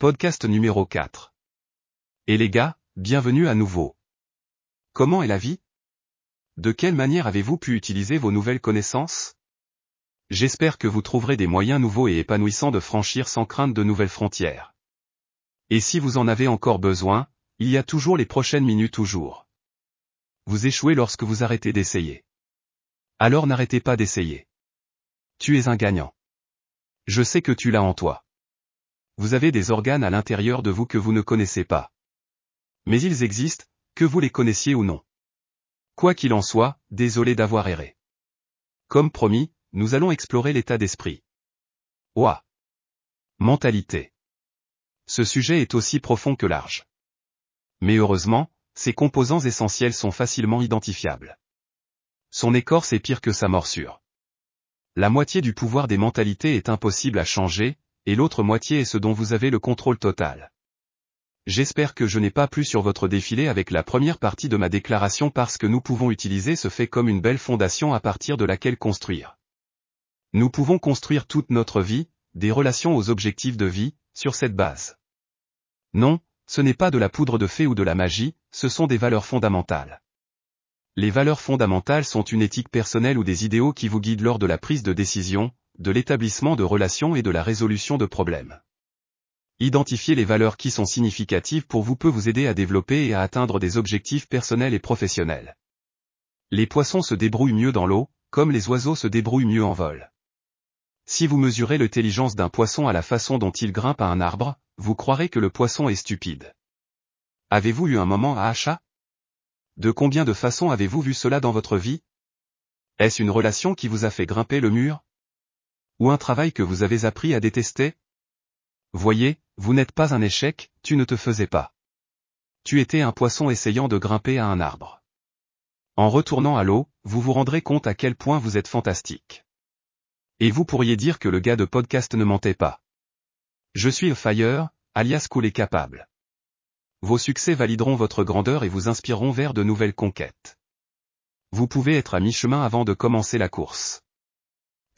podcast numéro 4. Et les gars, bienvenue à nouveau. Comment est la vie? De quelle manière avez-vous pu utiliser vos nouvelles connaissances? J'espère que vous trouverez des moyens nouveaux et épanouissants de franchir sans crainte de nouvelles frontières. Et si vous en avez encore besoin, il y a toujours les prochaines minutes toujours. Vous échouez lorsque vous arrêtez d'essayer. Alors n'arrêtez pas d'essayer. Tu es un gagnant. Je sais que tu l'as en toi. Vous avez des organes à l'intérieur de vous que vous ne connaissez pas. Mais ils existent, que vous les connaissiez ou non. Quoi qu'il en soit, désolé d'avoir erré. Comme promis, nous allons explorer l'état d'esprit. Ouah. Mentalité. Ce sujet est aussi profond que large. Mais heureusement, ses composants essentiels sont facilement identifiables. Son écorce est pire que sa morsure. La moitié du pouvoir des mentalités est impossible à changer, et l'autre moitié est ce dont vous avez le contrôle total. J'espère que je n'ai pas plu sur votre défilé avec la première partie de ma déclaration parce que nous pouvons utiliser ce fait comme une belle fondation à partir de laquelle construire. Nous pouvons construire toute notre vie, des relations aux objectifs de vie, sur cette base. Non, ce n'est pas de la poudre de fée ou de la magie, ce sont des valeurs fondamentales. Les valeurs fondamentales sont une éthique personnelle ou des idéaux qui vous guident lors de la prise de décision, de l'établissement de relations et de la résolution de problèmes. Identifier les valeurs qui sont significatives pour vous peut vous aider à développer et à atteindre des objectifs personnels et professionnels. Les poissons se débrouillent mieux dans l'eau, comme les oiseaux se débrouillent mieux en vol. Si vous mesurez l'intelligence d'un poisson à la façon dont il grimpe à un arbre, vous croirez que le poisson est stupide. Avez-vous eu un moment à achat? De combien de façons avez-vous vu cela dans votre vie? Est-ce une relation qui vous a fait grimper le mur? Ou un travail que vous avez appris à détester? Voyez, vous n'êtes pas un échec, tu ne te faisais pas. Tu étais un poisson essayant de grimper à un arbre. En retournant à l'eau, vous vous rendrez compte à quel point vous êtes fantastique. Et vous pourriez dire que le gars de podcast ne mentait pas. Je suis fire, alias cool et capable. Vos succès valideront votre grandeur et vous inspireront vers de nouvelles conquêtes. Vous pouvez être à mi-chemin avant de commencer la course.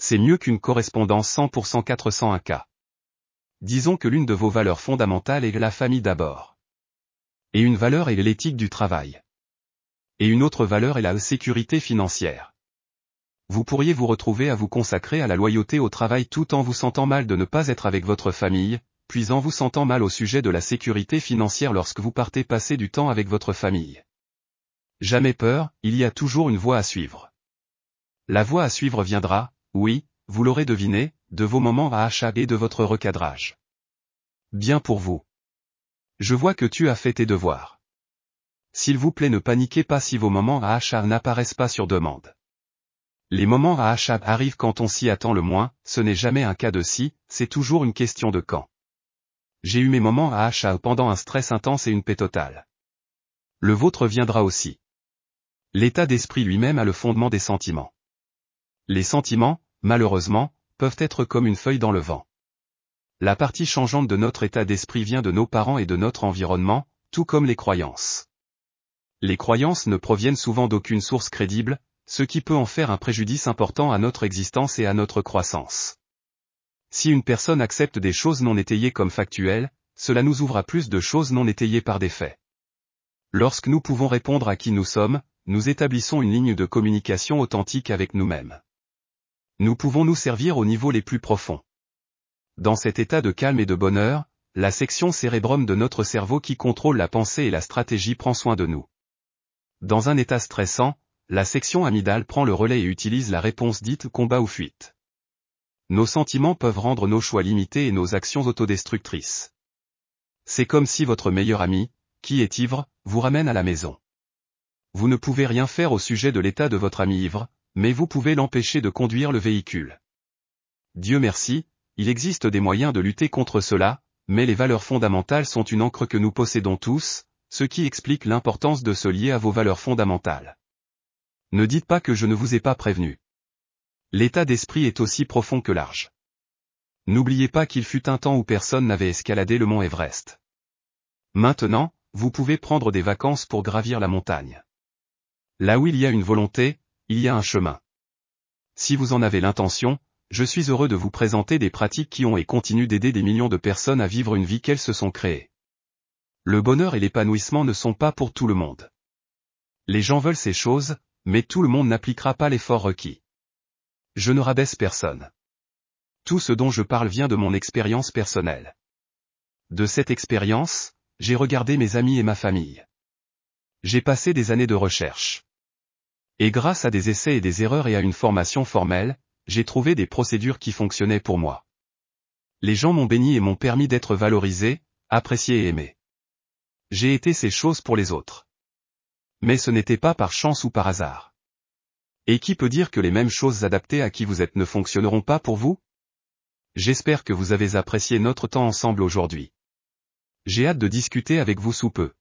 C'est mieux qu'une correspondance 100% 401K. Disons que l'une de vos valeurs fondamentales est la famille d'abord. Et une valeur est l'éthique du travail. Et une autre valeur est la sécurité financière. Vous pourriez vous retrouver à vous consacrer à la loyauté au travail tout en vous sentant mal de ne pas être avec votre famille, puis en vous sentant mal au sujet de la sécurité financière lorsque vous partez passer du temps avec votre famille. Jamais peur, il y a toujours une voie à suivre. La voie à suivre viendra, oui, vous l'aurez deviné, de vos moments à achat et de votre recadrage. Bien pour vous. Je vois que tu as fait tes devoirs. S'il vous plaît ne paniquez pas si vos moments à achat n'apparaissent pas sur demande. Les moments à achat arrivent quand on s'y attend le moins, ce n'est jamais un cas de si, c'est toujours une question de quand. J'ai eu mes moments à achat pendant un stress intense et une paix totale. Le vôtre viendra aussi. L'état d'esprit lui-même a le fondement des sentiments. Les sentiments, malheureusement, peuvent être comme une feuille dans le vent. La partie changeante de notre état d'esprit vient de nos parents et de notre environnement, tout comme les croyances. Les croyances ne proviennent souvent d'aucune source crédible, ce qui peut en faire un préjudice important à notre existence et à notre croissance. Si une personne accepte des choses non étayées comme factuelles, cela nous ouvre à plus de choses non étayées par des faits. Lorsque nous pouvons répondre à qui nous sommes, nous établissons une ligne de communication authentique avec nous-mêmes. Nous pouvons nous servir au niveau les plus profonds. Dans cet état de calme et de bonheur, la section cérébrum de notre cerveau qui contrôle la pensée et la stratégie prend soin de nous. Dans un état stressant, la section amygdale prend le relais et utilise la réponse dite combat ou fuite nos sentiments peuvent rendre nos choix limités et nos actions autodestructrices. C'est comme si votre meilleur ami, qui est ivre, vous ramène à la maison. Vous ne pouvez rien faire au sujet de l'état de votre ami ivre, mais vous pouvez l'empêcher de conduire le véhicule. Dieu merci, il existe des moyens de lutter contre cela, mais les valeurs fondamentales sont une encre que nous possédons tous, ce qui explique l'importance de se lier à vos valeurs fondamentales. Ne dites pas que je ne vous ai pas prévenu. L'état d'esprit est aussi profond que large. N'oubliez pas qu'il fut un temps où personne n'avait escaladé le mont Everest. Maintenant, vous pouvez prendre des vacances pour gravir la montagne. Là où il y a une volonté, il y a un chemin. Si vous en avez l'intention, je suis heureux de vous présenter des pratiques qui ont et continuent d'aider des millions de personnes à vivre une vie qu'elles se sont créées. Le bonheur et l'épanouissement ne sont pas pour tout le monde. Les gens veulent ces choses, mais tout le monde n'appliquera pas l'effort requis. Je ne rabaisse personne. Tout ce dont je parle vient de mon expérience personnelle. De cette expérience, j'ai regardé mes amis et ma famille. J'ai passé des années de recherche. Et grâce à des essais et des erreurs et à une formation formelle, j'ai trouvé des procédures qui fonctionnaient pour moi. Les gens m'ont béni et m'ont permis d'être valorisé, apprécié et aimé. J'ai été ces choses pour les autres. Mais ce n'était pas par chance ou par hasard. Et qui peut dire que les mêmes choses adaptées à qui vous êtes ne fonctionneront pas pour vous? J'espère que vous avez apprécié notre temps ensemble aujourd'hui. J'ai hâte de discuter avec vous sous peu.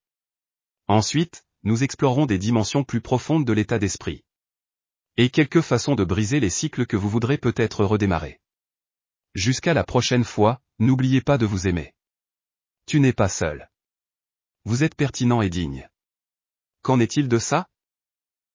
Ensuite, nous explorerons des dimensions plus profondes de l'état d'esprit. Et quelques façons de briser les cycles que vous voudrez peut-être redémarrer. Jusqu'à la prochaine fois, n'oubliez pas de vous aimer. Tu n'es pas seul. Vous êtes pertinent et digne. Qu'en est-il de ça?